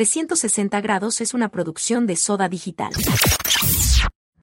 360 grados es una producción de Soda Digital.